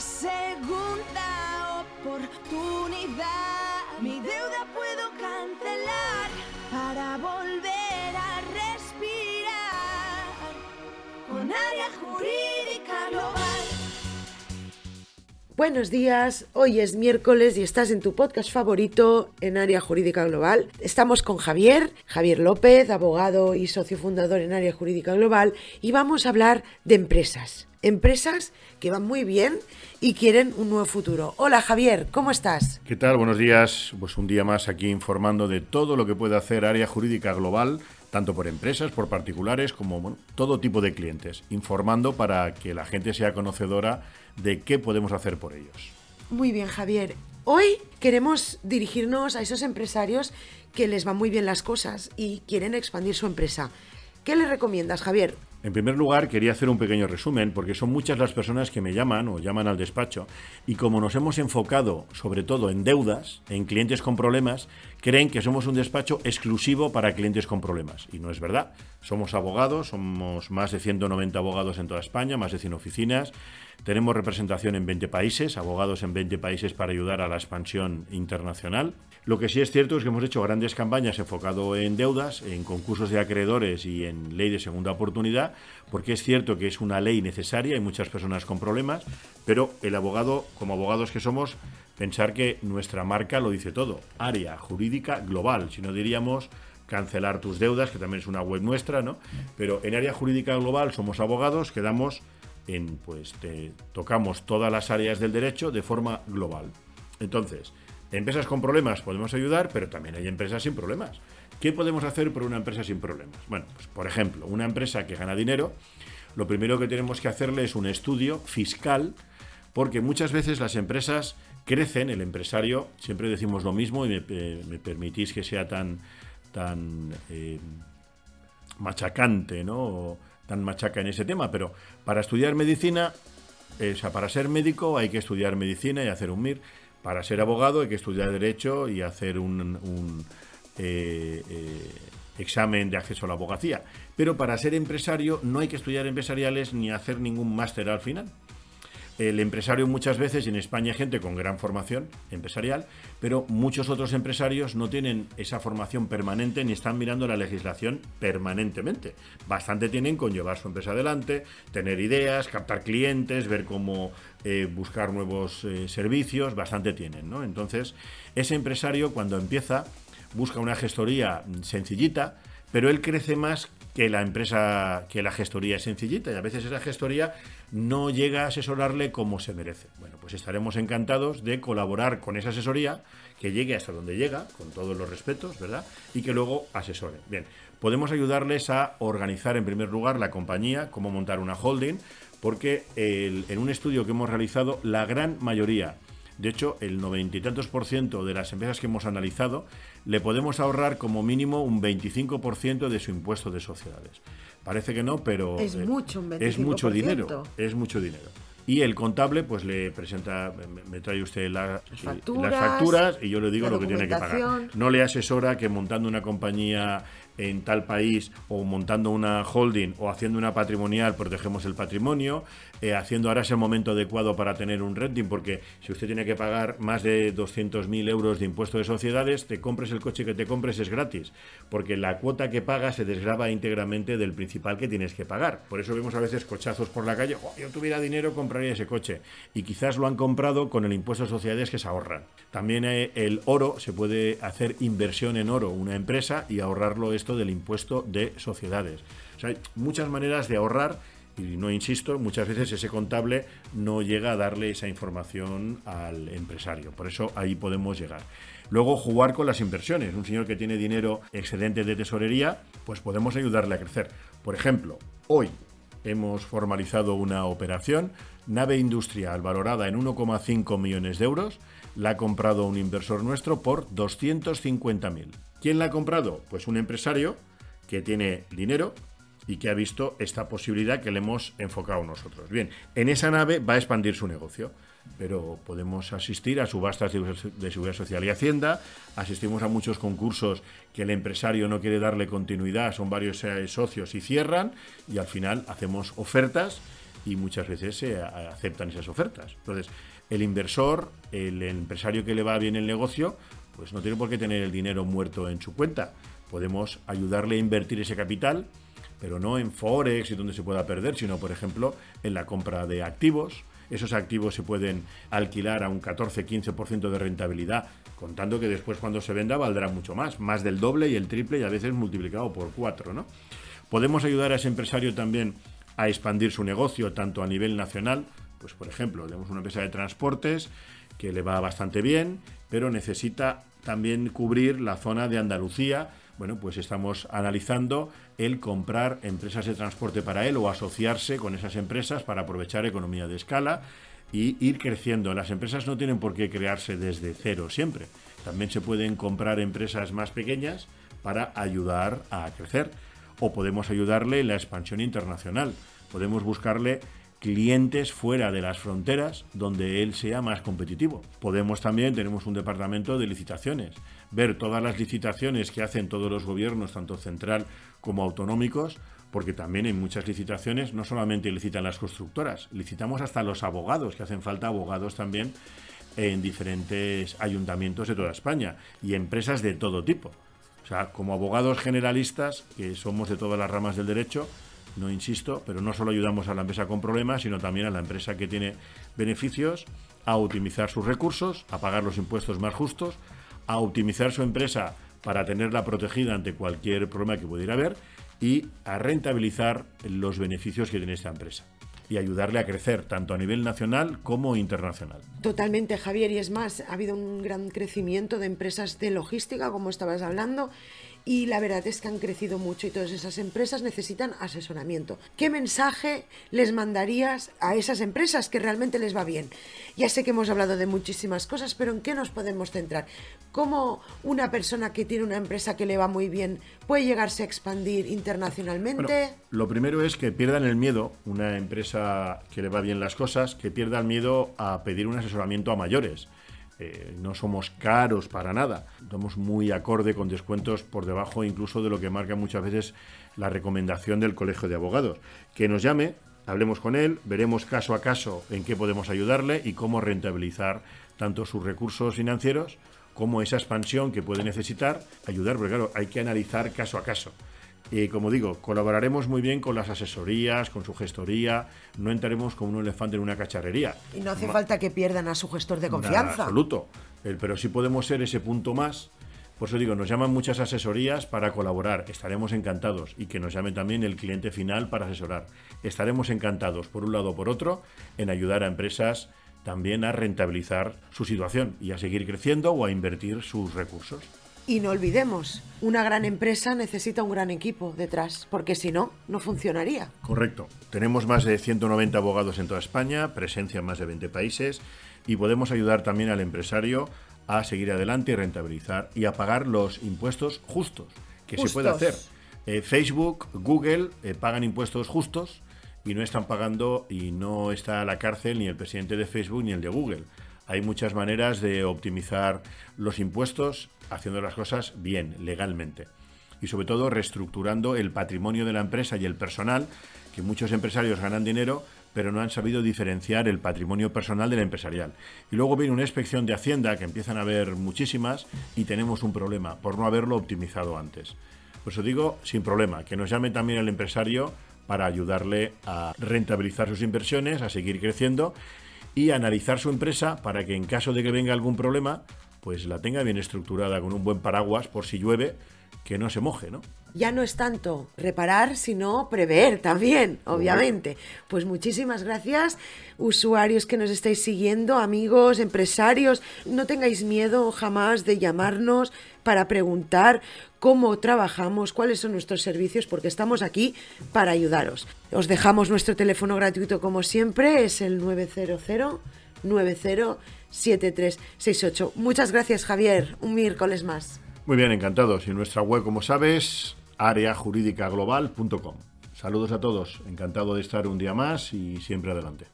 segunda oportunidad. Mi deuda puedo Buenos días, hoy es miércoles y estás en tu podcast favorito en área jurídica global. Estamos con Javier, Javier López, abogado y socio fundador en área jurídica global y vamos a hablar de empresas. Empresas que van muy bien y quieren un nuevo futuro. Hola Javier, ¿cómo estás? ¿Qué tal? Buenos días. Pues un día más aquí informando de todo lo que puede hacer área jurídica global, tanto por empresas, por particulares, como todo tipo de clientes, informando para que la gente sea conocedora de qué podemos hacer por ellos. Muy bien, Javier. Hoy queremos dirigirnos a esos empresarios que les van muy bien las cosas y quieren expandir su empresa. ¿Qué les recomiendas, Javier? En primer lugar, quería hacer un pequeño resumen, porque son muchas las personas que me llaman o llaman al despacho, y como nos hemos enfocado sobre todo en deudas, en clientes con problemas, creen que somos un despacho exclusivo para clientes con problemas. Y no es verdad. Somos abogados, somos más de 190 abogados en toda España, más de 100 oficinas, tenemos representación en 20 países, abogados en 20 países para ayudar a la expansión internacional. Lo que sí es cierto es que hemos hecho grandes campañas enfocado en deudas, en concursos de acreedores y en ley de segunda oportunidad, porque es cierto que es una ley necesaria, hay muchas personas con problemas, pero el abogado, como abogados que somos, pensar que nuestra marca lo dice todo, área jurídica global, si no diríamos cancelar tus deudas, que también es una web nuestra, ¿no? Pero en área jurídica global somos abogados que damos en, pues, tocamos todas las áreas del derecho de forma global. Entonces, empresas con problemas podemos ayudar, pero también hay empresas sin problemas. ¿Qué podemos hacer por una empresa sin problemas? Bueno, pues por ejemplo, una empresa que gana dinero, lo primero que tenemos que hacerle es un estudio fiscal, porque muchas veces las empresas crecen, el empresario, siempre decimos lo mismo y me, eh, permitís que sea tan, tan eh, machacante, ¿no? tan machaca en ese tema, pero para estudiar medicina, eh, o sea, para ser médico hay que estudiar medicina y hacer un MIR. Para ser abogado hay que estudiar Derecho y hacer un, eh, eh, examen de acceso a la abogacía. Pero para ser empresario no hay que estudiar empresariales ni hacer ningún máster al final. El empresario muchas veces, en España hay gente con gran formación empresarial, pero muchos otros empresarios no tienen esa formación permanente ni están mirando la legislación permanentemente. Bastante tienen con llevar su empresa adelante, tener ideas, captar clientes, ver cómo eh, buscar nuevos eh, servicios, bastante tienen. ¿no? Entonces, ese empresario cuando empieza busca una gestoría sencillita, pero él crece más que la empresa, que la gestoría es sencillita y a veces esa gestoría no llega a asesorarle como se merece. Bueno, pues estaremos encantados de colaborar con esa asesoría, que llegue hasta donde llega, con todos los respetos, ¿verdad? Y que luego asesore. Bien, podemos ayudarles a organizar en primer lugar la compañía, cómo montar una holding, porque en un estudio que hemos realizado, la gran mayoría de hecho, el noventa y tantos por ciento de las empresas que hemos analizado le podemos ahorrar como mínimo un 25% de su impuesto de sociedades. Parece que no, pero es mucho, es mucho dinero. Es mucho dinero. Y el contable, pues le presenta, me, trae usted las, facturas, y yo le digo lo que tiene que pagar. No le asesora que montando una compañía en tal país o montando una holding o haciendo una patrimonial protegemos el patrimonio, eh, haciendo ahora es el momento adecuado para tener un renting, porque si usted tiene que pagar más de 200.000 euros de impuesto de sociedades, te compres el coche que te compres es gratis, porque la cuota que paga se desgraba íntegramente del principal que tienes que pagar. Por eso vemos a veces cochazos por la calle, oh, yo tuviera dinero compraría ese coche, y quizás lo han comprado con el impuesto de sociedades que se ahorran. También eh, el oro, se puede hacer inversión en oro una empresa y ahorrarlo esto del impuesto de sociedades. Hay muchas maneras de ahorrar y no insisto, muchas veces ese contable no llega a darle esa información al empresario. Por eso ahí podemos llegar. Luego jugar con las inversiones. Un señor que tiene dinero excedente de tesorería, pues podemos ayudarle a crecer. Por ejemplo, hoy hemos formalizado una operación, nave industrial valorada en 1,5 millones de euros, la ha comprado un inversor nuestro por 250.000. ¿Quién la ha comprado? Pues un empresario que tiene dinero y que ha visto esta posibilidad que le hemos enfocado nosotros. Bien, en esa nave va a expandir su negocio, pero podemos asistir a subastas de seguridad social y hacienda, asistimos a muchos concursos que el empresario no quiere darle continuidad, son varios eh, socios y cierran, y al final hacemos ofertas y muchas veces se aceptan esas ofertas. Entonces, el inversor, el empresario que le va bien el negocio, pues no tiene por qué tener el dinero muerto en su cuenta. Podemos ayudarle a invertir ese capital, pero no en Forex y donde se pueda perder, sino, por ejemplo, en la compra de activos. Esos activos se pueden alquilar a un 14-15% de rentabilidad, contando que después cuando se venda valdrá mucho más, más del doble y el triple y a veces multiplicado por cuatro. ¿no? Podemos ayudar a ese empresario también a expandir su negocio, tanto a nivel nacional, pues por ejemplo, tenemos una empresa de transportes que le va bastante bien, pero necesita también cubrir la zona de Andalucía. Bueno, pues estamos analizando el comprar empresas de transporte para él o asociarse con esas empresas para aprovechar economía de escala y ir creciendo. Las empresas no tienen por qué crearse desde cero siempre. También se pueden comprar empresas más pequeñas para ayudar a crecer. O podemos ayudarle en la expansión internacional. Podemos buscarle clientes fuera de las fronteras donde él sea más competitivo. Podemos también, tenemos un departamento de licitaciones, ver todas las licitaciones que hacen todos los gobiernos, tanto central como autonómicos, porque también en muchas licitaciones no solamente licitan las constructoras, licitamos hasta los abogados, que hacen falta abogados también en diferentes ayuntamientos de toda España y empresas de todo tipo. O sea, como abogados generalistas, que somos de todas las ramas del derecho, no insisto, pero no solo ayudamos a la empresa con problemas, sino también a la empresa que tiene beneficios a optimizar sus recursos, a pagar los impuestos más justos, a optimizar su empresa para tenerla protegida ante cualquier problema que pudiera haber y a rentabilizar los beneficios que tiene esta empresa y ayudarle a crecer tanto a nivel nacional como internacional. Totalmente, Javier, y es más, ha habido un gran crecimiento de empresas de logística, como estabas hablando, y la verdad es que han crecido mucho y todas esas empresas necesitan asesoramiento. ¿Qué mensaje les mandarías a esas empresas que realmente les va bien? Ya sé que hemos hablado de muchísimas cosas, pero ¿en qué nos podemos centrar? ¿Cómo una persona que tiene una empresa que le va muy bien puede llegarse a expandir internacionalmente? lo primero es que pierdan el miedo, una empresa que le va bien las cosas, que pierda el miedo a pedir un asesoramiento a mayores eh, no somos caros para nada, somos muy acorde con descuentos por debajo incluso de lo que marca muchas veces la recomendación del Colegio de Abogados. Que nos llame, hablemos con él, veremos caso a caso en qué podemos ayudarle y cómo rentabilizar tanto sus recursos financieros como esa expansión que puede necesitar, ayudar, porque claro, hay que analizar caso a caso. Y como digo, colaboraremos muy bien con las asesorías, con su gestoría, no entraremos como un elefante en una cacharrería. Y no hace falta que pierdan a su gestor de confianza. En absoluto, pero sí podemos ser ese punto más. Por eso digo, nos llaman muchas asesorías para colaborar, estaremos encantados y que nos llame también el cliente final para asesorar. Estaremos encantados, por un lado o por otro, en ayudar a empresas también a rentabilizar su situación y a seguir creciendo o a invertir sus recursos. Y no olvidemos, una gran empresa necesita un gran equipo detrás, porque si no, no funcionaría. Correcto. Tenemos más de 190 abogados en toda España, presencia en más de 20 países y podemos ayudar también al empresario a seguir adelante y rentabilizar y a pagar los impuestos justos, que se puede hacer. Eh, Facebook, Google eh, pagan impuestos justos y no están pagando y no está a la cárcel ni el presidente de Facebook ni el de Google. Hay muchas maneras de optimizar los impuestos haciendo las cosas bien, legalmente. Y sobre todo reestructurando el patrimonio de la empresa y el personal, que muchos empresarios ganan dinero, pero no han sabido diferenciar el patrimonio personal del empresarial. Y luego viene una inspección de Hacienda, que empiezan a haber muchísimas, y tenemos un problema por no haberlo optimizado antes. Por eso digo, sin problema, que nos llame también el empresario para ayudarle a rentabilizar sus inversiones, a seguir creciendo y analizar su empresa para que en caso de que venga algún problema, pues la tenga bien estructurada con un buen paraguas por si llueve, que no se moje, ¿no? Ya no es tanto reparar, sino prever también, obviamente. Pues muchísimas gracias, usuarios que nos estáis siguiendo, amigos, empresarios. No tengáis miedo jamás de llamarnos para preguntar cómo trabajamos, cuáles son nuestros servicios, porque estamos aquí para ayudaros. Os dejamos nuestro teléfono gratuito como siempre, es el 900 907368. Muchas gracias, Javier. Un miércoles más. Muy bien, encantados. Y nuestra web, como sabes, areajurídicaglobal.com. Saludos a todos. Encantado de estar un día más y siempre adelante.